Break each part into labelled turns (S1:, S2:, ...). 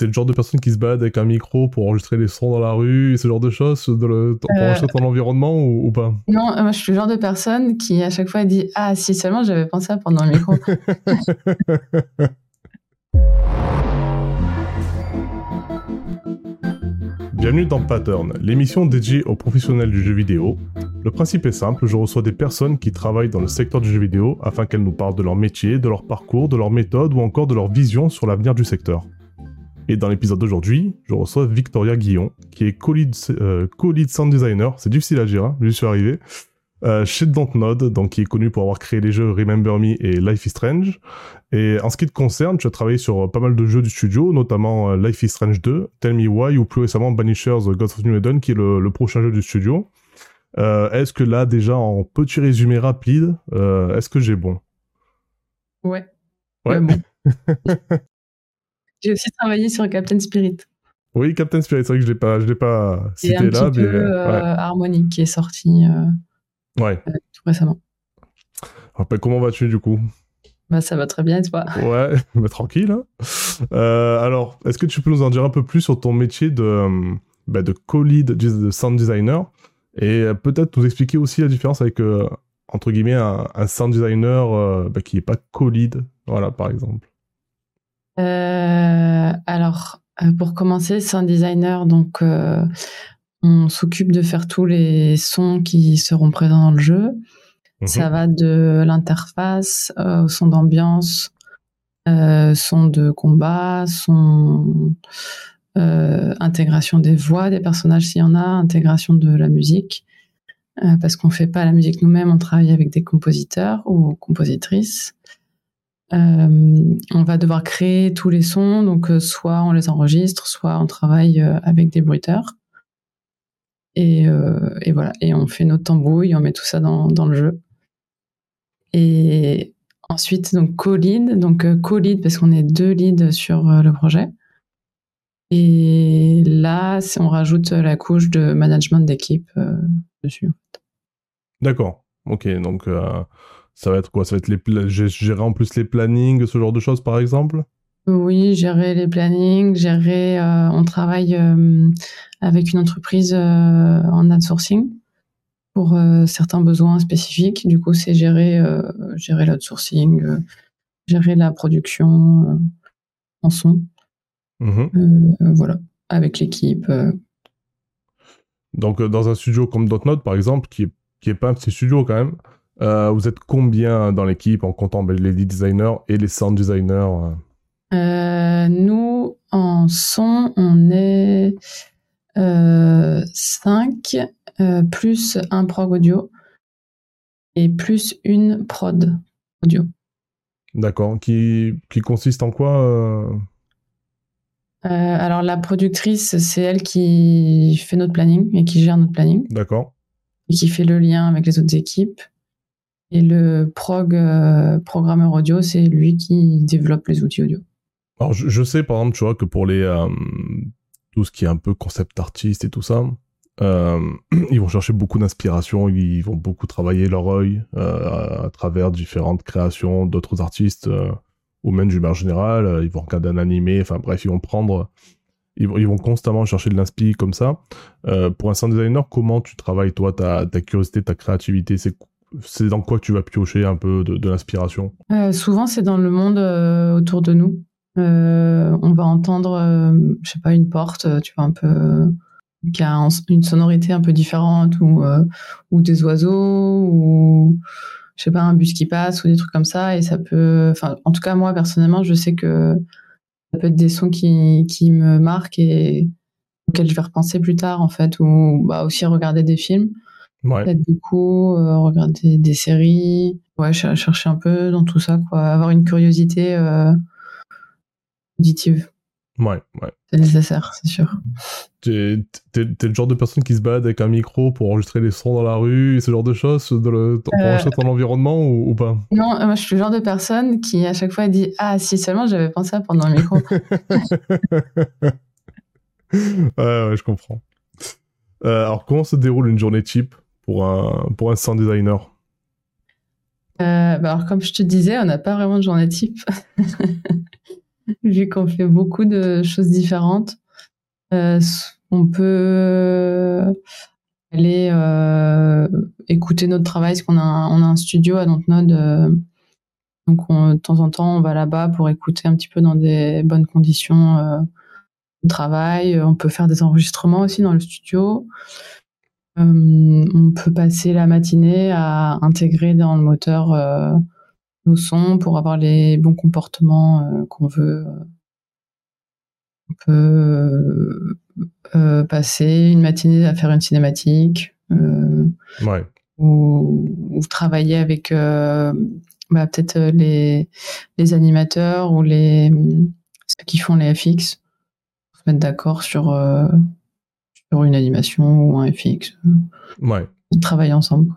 S1: t'es le genre de personne qui se balade avec un micro pour enregistrer les sons dans la rue, et ce genre de choses, de le, pour
S2: Euh.
S1: enregistrer ton environnement ou, ou pas?
S2: Non, euh, moi je suis le genre de personne qui à chaque fois dit Ah, si seulement j'avais pensé à prendre le micro.
S1: Bienvenue dans Pattern, l'émission dédiée aux professionnels du jeu vidéo. Le principe est simple, je reçois des personnes qui travaillent dans le secteur du jeu vidéo afin qu'elles nous parlent de leur métier, de leur parcours, de leur méthode ou encore de leur vision sur l'avenir du secteur. Et dans l'épisode d'aujourd'hui, je reçois Victoria Guillon, qui est co-lead euh, sound designer, c'est difficile à dire, hein, j'y suis arrivé, euh, chez Dontnod, donc qui est connu pour avoir créé les jeux Remember Me et Life is Strange. Et en ce qui te concerne, tu as travaillé sur euh, pas mal de jeux du studio, notamment Life is Strange 2, Tell Me Why ou plus récemment Banishers Gods of New Eden, qui est le, le prochain jeu du studio. Euh, est-ce que là, déjà, en petit résumé rapide, euh, est-ce que j'ai bon?
S2: Ouais.
S1: Ouais.
S2: Bon. J'ai aussi travaillé sur Captain Spirit.
S1: Oui, Captain Spirit, c'est vrai que je l'ai pas, je l'ai pas cité
S2: un
S1: là,
S2: petit
S1: mais
S2: peu euh, Harmony qui est sorti euh,
S1: ouais.
S2: tout récemment.
S1: Après, comment vas-tu du coup?
S2: Bah, ça va très bien, et toi?
S1: Ouais, mais tranquille. hein. Euh, alors, est-ce que tu peux nous en dire un peu plus sur ton métier de, euh, bah, de co-lead de sound designer? Et euh, peut-être nous expliquer aussi la différence avec euh, entre guillemets un, un sound designer euh, bah, qui est pas co-lead, voilà par exemple.
S2: Euh, alors, euh, pour commencer, sound designer, donc euh, on s'occupe de faire tous les sons qui seront présents dans le jeu.
S1: Mhm.
S2: Ça va de l'interface au son d'ambiance, euh, son de combat, son euh, intégration des voix des personnages s'il y en a, intégration de la musique. Euh, parce qu'on fait pas la musique nous-mêmes, on travaille avec des compositeurs ou compositrices. Euh, on va devoir créer tous les sons, donc euh, soit on les enregistre, soit on travaille euh, avec des bruiteurs. Et, voilà, et on fait notre tambouille, on met tout ça dans, le jeu. Et ensuite, donc co-lead, donc co-lead parce qu'on est deux leads sur le projet. Et là, on rajoute la couche de management d'équipe dessus.
S1: D'accord. Ok, donc ça va être quoi? Ça va être les gérer en plus les plannings, ce genre de choses par exemple?
S2: Oui, gérer les plannings, gérer. euh, on travaille euh, avec une entreprise euh, en outsourcing pour certains besoins spécifiques. Du coup, c'est gérer, gérer l'outsourcing, gérer la production en son. Euh, voilà, avec l'équipe.
S1: Donc, dans un studio comme Dotnode, par exemple, qui est, qui est pas un petit studio quand même, euh, vous êtes combien dans l'équipe en comptant ben, les lead designers et les sound designers euh?
S2: Euh, nous, en son, on est euh, 5, plus un prog audio et plus une prod audio.
S1: D'accord. Qui, qui consiste en quoi Euh,
S2: alors la productrice, c'est elle qui fait notre planning et qui gère notre planning
S1: D'accord.
S2: et qui fait le lien avec les autres équipes. Et le prog euh, programmeur audio, c'est lui qui développe les outils audio.
S1: Alors, je, sais, par exemple, tu vois, que pour les... euh, tout ce qui est un peu concept artiste et tout ça, euh, ils vont chercher beaucoup d'inspiration, ils vont beaucoup travailler leur œil à travers différentes créations d'autres artistes, ou même du générale, euh, ils vont regarder un animé, enfin bref, ils vont prendre... Ils vont, constamment chercher de l'inspi comme ça. Pour un sound designer, comment tu travailles, toi, ta, curiosité, ta créativité c'est dans quoi tu vas piocher un peu de, l'inspiration?
S2: Euh, souvent, c'est dans le monde euh, autour de nous. Euh, on va entendre, je sais pas, une porte, tu vois, un peu qui a un- une sonorité un peu différente, ou ou des oiseaux, ou je sais pas, un bus qui passe, ou des trucs comme ça. Et ça peut, enfin, en tout cas, moi personnellement, je sais que ça peut être des sons qui qui me marquent et auxquels je vais repenser plus tard, en fait, ou bah aussi regarder des films
S1: Ouais.
S2: peut-être beaucoup, euh, regarder des séries, ouais, cher- chercher un peu dans tout ça, quoi. Avoir une curiosité euh, auditive,
S1: Ouais, ouais.
S2: c'est nécessaire, c'est sûr.
S1: T'es le genre de personne qui se balade avec un micro pour enregistrer les sons dans la rue et ce genre de choses, de le, pour
S2: Euh.
S1: enregistrer ton environnement ou, ou pas?
S2: Non, moi je suis le genre de personne qui à chaque fois dit ah si seulement j'avais pensé à prendre un micro.
S1: ouais, ouais, je comprends. Euh, alors, comment se déroule une journée type? Pour un, pour un sound designer
S2: Euh, bah alors comme je te disais, on n'a pas vraiment de journée type. vu qu'on fait beaucoup de choses différentes. on peut aller écouter notre travail, parce qu'on a, on a un studio à Dontnod. donc, de temps en temps, on va là-bas pour écouter un petit peu dans des bonnes conditions de travail. On peut faire des enregistrements aussi dans le studio. On peut passer la matinée à intégrer dans le moteur nos sons pour avoir les bons comportements qu'on veut. On peut passer une matinée à faire une cinématique.
S1: ouais.
S2: Ou, travailler avec bah, peut-être les, les animateurs ou les ceux qui font les FX se mettre d'accord sur, sur une animation ou un FX.
S1: Ouais.
S2: Travailler ensemble.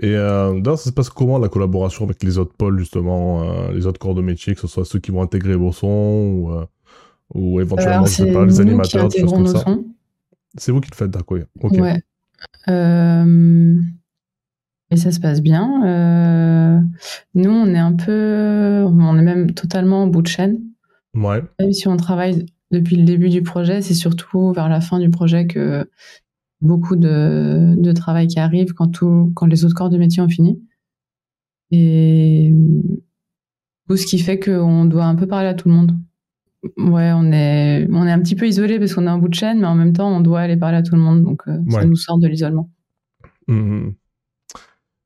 S1: Et euh, ça se passe comment la collaboration avec les autres pôles, justement, euh, les autres corps de métier, que ce soit ceux qui vont intégrer vos sons ou, euh, ou éventuellement, je sais pas, les animateurs, des choses comme ça C'est vous qui le faites, d'accord.
S2: Ouais. Euh, et ça se passe bien. nous, on est un peu. On est même totalement en bout de chaîne.
S1: Ouais.
S2: Même si on travaille depuis le début du projet, c'est surtout vers la fin du projet que beaucoup de, de, travail qui arrive quand, tout, quand les autres corps de métier ont fini. Et tout ce qui fait qu'on doit un peu parler à tout le monde. Ouais, on est, on est un petit peu isolé parce qu'on est en bout de chaîne, mais en même temps, on doit aller parler à tout le monde. Donc, euh, ça nous sort de l'isolement.
S1: Mmh.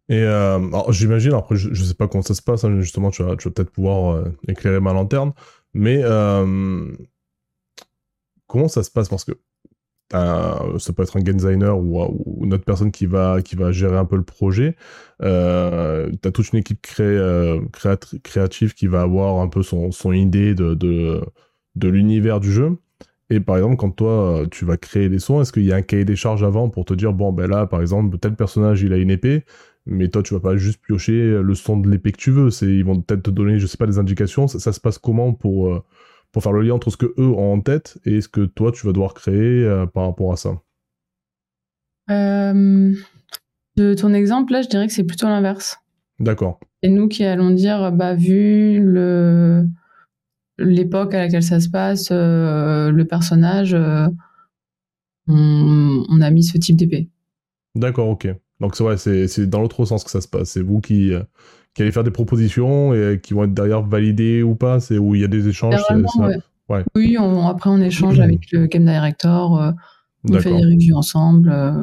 S1: Et euh, j'imagine, après, je ne sais pas comment ça se passe, hein, justement, tu vas, tu vas peut-être pouvoir euh, éclairer ma lanterne, mais comment ça se passe? Parce que ça peut être un game designer ou, une autre personne qui va, gérer un peu le projet. Euh, tu as toute une équipe euh, créative qui va avoir un peu son, idée de, l'univers du jeu. Et par exemple, quand toi, tu vas créer des sons, est-ce qu'il y a un cahier des charges avant pour te dire, bon, ben là, par exemple, tel personnage, il a une épée, mais toi, tu vas pas juste piocher le son de l'épée que tu veux. Ils vont peut-être te donner, je sais pas, des indications. Ça, se passe comment pour, euh, pour faire le lien entre ce que eux ont en tête et ce que toi tu vas devoir créer euh, par rapport à ça
S2: euh, De ton exemple, là, je dirais que c'est plutôt l'inverse.
S1: D'accord.
S2: Et nous qui allons dire, bah, vu le l'époque à laquelle ça se passe, euh, le personnage, on, a mis ce type d'épée.
S1: D'accord, ok. Donc c'est vrai, c'est dans l'autre sens que ça se passe. C'est vous qui, qui allaient faire des propositions et qui vont être derrière validées ou pas C'est où il y a des échanges
S2: Oui, après on échange avec le game director, euh, on fait des reviews ensemble, euh,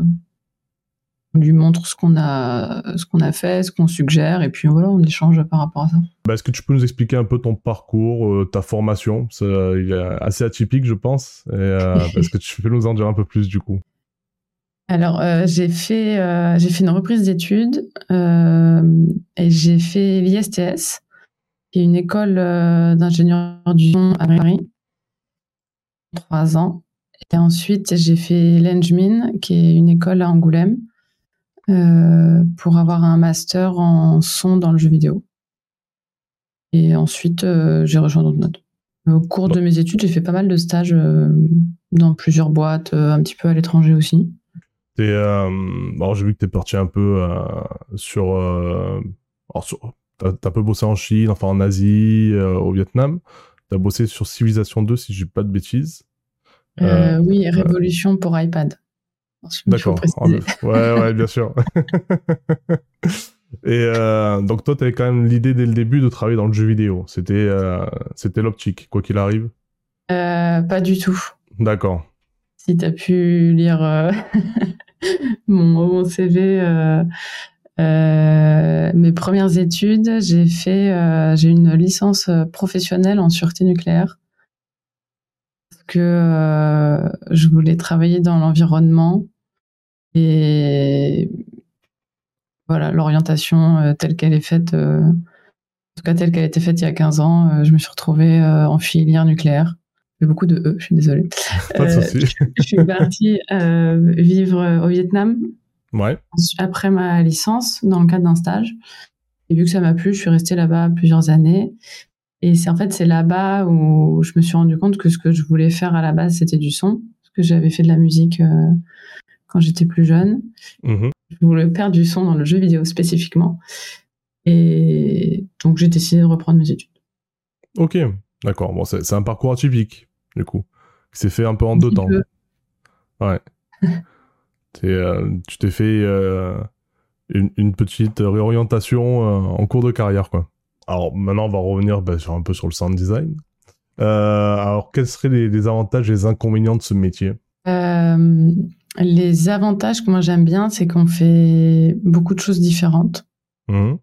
S2: on lui montre ce qu'on a, ce qu'on a fait, ce qu'on suggère, et puis voilà, on échange par rapport à ça.
S1: Bah, est-ce que tu peux nous expliquer un peu ton parcours, euh, ta formation? C'est assez atypique, je pense. Est-ce que tu peux nous en dire un peu plus du coup?
S2: Alors, euh, j'ai fait, euh, fait une reprise d'études euh, et j'ai fait l'ISTS, qui est une école d'ingénieur du son à Paris, trois ans. Et ensuite, j'ai fait l'Engmin, qui est une école à Angoulême, pour avoir un master en son dans le jeu vidéo. Et ensuite, j'ai rejoint Dontnod. Au cours de mes études, j'ai fait pas mal de stages dans plusieurs boîtes, un petit peu à l'étranger aussi.
S1: Euh, j'ai vu que tu es parti un peu euh, sur. Euh, tu as, un peu bossé en Chine, enfin en Asie, au Vietnam. Tu as bossé sur Civilization 2, si je dis pas de bêtises.
S2: oui, Révolution pour iPad.
S1: D'accord. Ah, ouais, ouais, bien sûr. Et donc toi, tu avais quand même l'idée dès le début de travailler dans le jeu vidéo. C'était c'était l'optique, quoi qu'il arrive.
S2: pas du tout.
S1: D'accord.
S2: Si tu as pu lire mon, CV, euh, euh, mes premières études, j'ai fait, euh, j'ai une licence professionnelle en sûreté nucléaire. Parce que je voulais travailler dans l'environnement et voilà l'orientation telle qu'elle est faite, en tout cas telle qu'elle été faite il y a 15 ans, je me suis retrouvée en filière nucléaire beaucoup de E, je suis désolée.
S1: Pas de souci.
S2: Euh, je, suis partie euh, vivre au Vietnam.
S1: Ouais.
S2: Après ma licence, dans le cadre d'un stage. Et vu que ça m'a plu, je suis restée là-bas plusieurs années. Et c'est en fait c'est là-bas où je me suis rendu compte que ce que je voulais faire à la base c'était du son, parce que j'avais fait de la musique euh, quand j'étais plus jeune.
S1: Mm-hmm.
S2: Je voulais faire du son dans le jeu vidéo spécifiquement. Et donc j'ai décidé de reprendre mes études.
S1: Ok, D'accord, bon, c'est un parcours atypique, du coup, qui s'est fait un peu en deux temps. Ouais. Euh, tu t'es fait euh, une, petite réorientation euh, en cours de carrière, quoi. Alors maintenant, on va revenir bah, sur un peu sur le sound design. alors, quels seraient les, avantages et les inconvénients de ce métier?
S2: Les avantages que moi j'aime bien, c'est qu'on fait beaucoup de choses différentes. Mmh.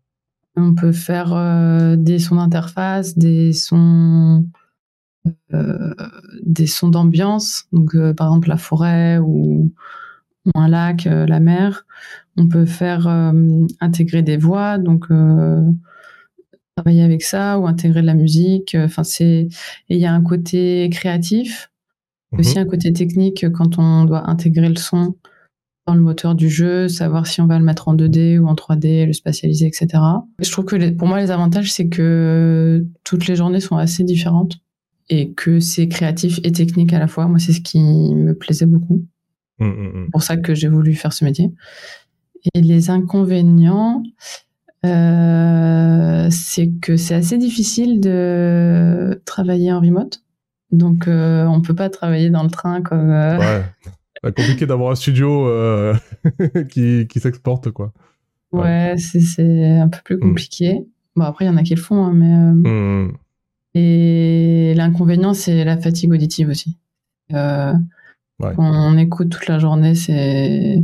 S2: On peut faire des sons d'interface, des sons des sons d'ambiance, donc par exemple la forêt ou un lac, euh, la mer. On peut faire euh, intégrer des voix, donc euh, travailler avec ça ou intégrer de la musique. Enfin, c'est il y a un côté créatif, mhm. aussi un côté technique quand on doit intégrer le son dans le moteur du jeu, savoir si on va le mettre en 2D ou en 3D, le spatialiser, etc. Je trouve que pour moi les avantages c'est que toutes les journées sont assez différentes et que c'est créatif et technique à la fois. Moi c'est ce qui me plaisait beaucoup. Mmh, pour ça que j'ai voulu faire ce métier. Et les inconvénients, euh, c'est que c'est assez difficile de travailler en remote. Donc, euh, on peut pas travailler dans le train comme. Euh...
S1: Ouais. C'est compliqué d'avoir un studio euh, qui, qui s'exporte, quoi.
S2: Ouais, c'est un peu plus compliqué. Bon, après, il y en a qui le font, hein, mais. Et l'inconvénient, c'est la fatigue auditive aussi. Euh, on, écoute toute la journée, c'est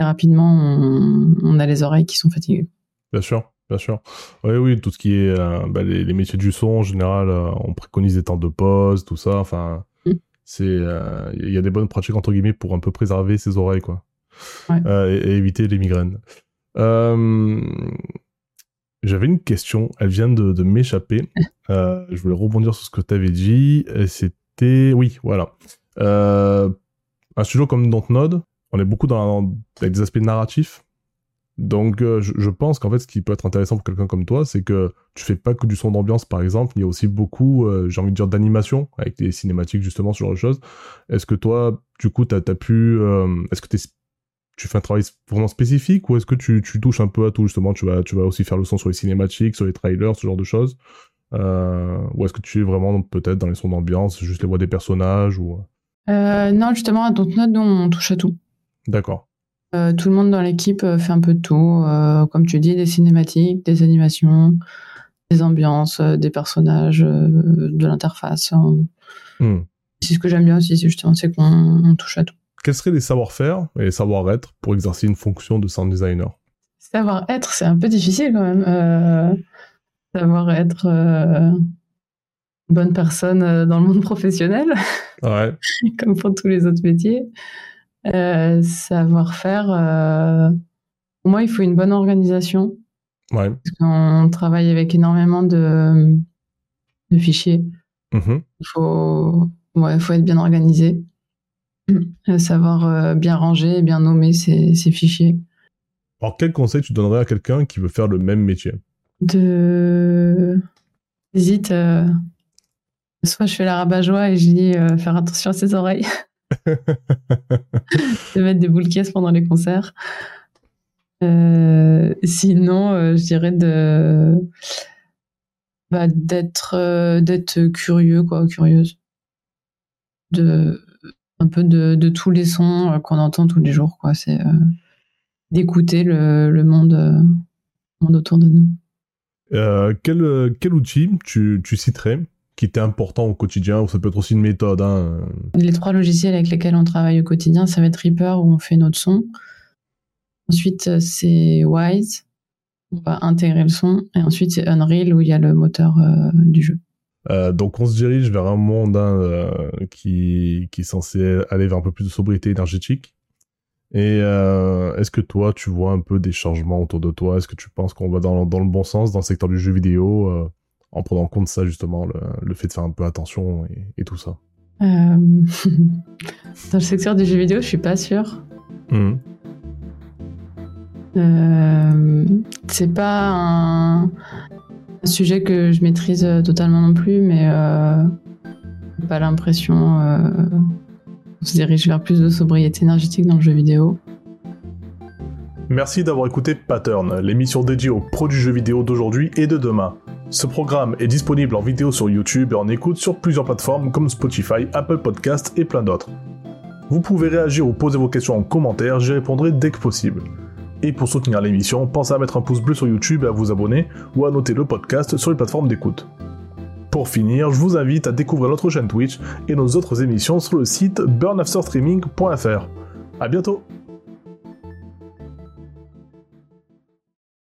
S2: rapidement, on, a les oreilles qui sont fatiguées.
S1: Bien sûr, bien sûr. Oui, oui, tout ce qui est euh, bah, les, métiers du son, en général, euh, on préconise des temps de pause, tout ça. Enfin, mm. c'est euh, il y a des bonnes pratiques entre guillemets pour un peu préserver ses oreilles, quoi, et, éviter les migraines. J'avais une question, elle vient de, m'échapper. je voulais rebondir sur ce que tu avais dit. C'était, oui, voilà. Euh, un studio comme Dontnod, on est beaucoup dans, avec des aspects narratifs. Donc, euh, je, pense qu'en fait, ce qui peut être intéressant pour quelqu'un comme toi, c'est que tu fais pas que du son d'ambiance, par exemple. Il y a aussi beaucoup, euh, j'ai envie de dire, d'animation avec des cinématiques, justement, ce genre de choses. Est-ce que toi, du coup, tu as, pu. est-ce que tu fais un travail vraiment spécifique ou est-ce que tu, touches un peu à tout, justement Tu vas, tu vas aussi faire le son sur les cinématiques, sur les trailers, ce genre de choses Ou est-ce que tu es vraiment peut-être dans les sons d'ambiance, juste les voix des personnages ou...
S2: Euh, non, justement, à Dontnod, on touche à tout.
S1: D'accord.
S2: Euh, tout le monde dans l'équipe euh, fait un peu de tout. comme tu dis, des cinématiques, des animations, des ambiances, des personnages, de l'interface. Hmm. C'est ce que j'aime bien aussi, c'est justement, c'est qu'on touche à tout.
S1: Quels seraient les savoir-faire et les savoir-être pour exercer une fonction de sound designer?
S2: Savoir-être, c'est un peu difficile quand même. savoir-être bonne personne euh, dans le monde professionnel,
S1: ouais.
S2: comme pour tous les autres métiers. Euh, savoir faire, euh, pour moi, il faut une bonne organisation.
S1: Ouais.
S2: Qu'on travaille avec énormément de, de fichiers. Mm-hmm. Il faut, ouais, faut être bien organisé, savoir bien ranger, bien nommer ces fichiers.
S1: Alors, quel conseil tu donnerais à quelqu'un qui veut faire le même métier?
S2: De. Hésite Soit je fais la rabat-joie et je dis euh, faire attention à ses oreilles. de mettre des boules caisses pendant les concerts. Euh, sinon, euh, je dirais de bah, d'être d'être curieux quoi, curieuse. De un peu de, tous les sons qu'on entend tous les jours quoi. C'est d'écouter le, monde, monde autour de nous.
S1: quel, quel outil tu, tu citerais qui était important au quotidien, ou ça peut être aussi une méthode. Hein.
S2: Les trois logiciels avec lesquels on travaille au quotidien, ça va être Reaper où on fait notre son. Ensuite, c'est Wise, on va intégrer le son. Et ensuite, c'est Unreal où il y a le moteur euh, du jeu.
S1: Euh, donc on se dirige vers un monde hein, euh, qui, qui, est censé aller vers un peu plus de sobriété énergétique. Et est-ce que toi, tu vois un peu des changements autour de toi? Est-ce que tu penses qu'on va dans, dans, le bon sens dans le secteur du jeu vidéo en prenant en compte ça justement, le, fait de faire un peu attention et, tout ça? Euh,
S2: Dans le secteur du jeu vidéo, je suis pas sûre. Mmh. Euh, c'est pas un, sujet que je maîtrise totalement non plus, mais euh, pas l'impression euh, qu'on se dirige vers plus de sobriété énergétique dans le jeu vidéo.
S1: Merci d'avoir écouté Pattern, l'émission dédiée aux produits jeux vidéo d'aujourd'hui et de demain. Ce programme est disponible en vidéo sur YouTube et en écoute sur plusieurs plateformes comme Spotify, Apple Podcasts et plein d'autres. Vous pouvez réagir ou poser vos questions en commentaire, j'y répondrai dès que possible. Et pour soutenir l'émission, pensez à mettre un pouce bleu sur YouTube et à vous abonner ou à noter le podcast sur les plateformes d'écoute. Pour finir, je vous invite à découvrir notre chaîne Twitch et nos autres émissions sur le site burnafterstreaming.fr. A bientôt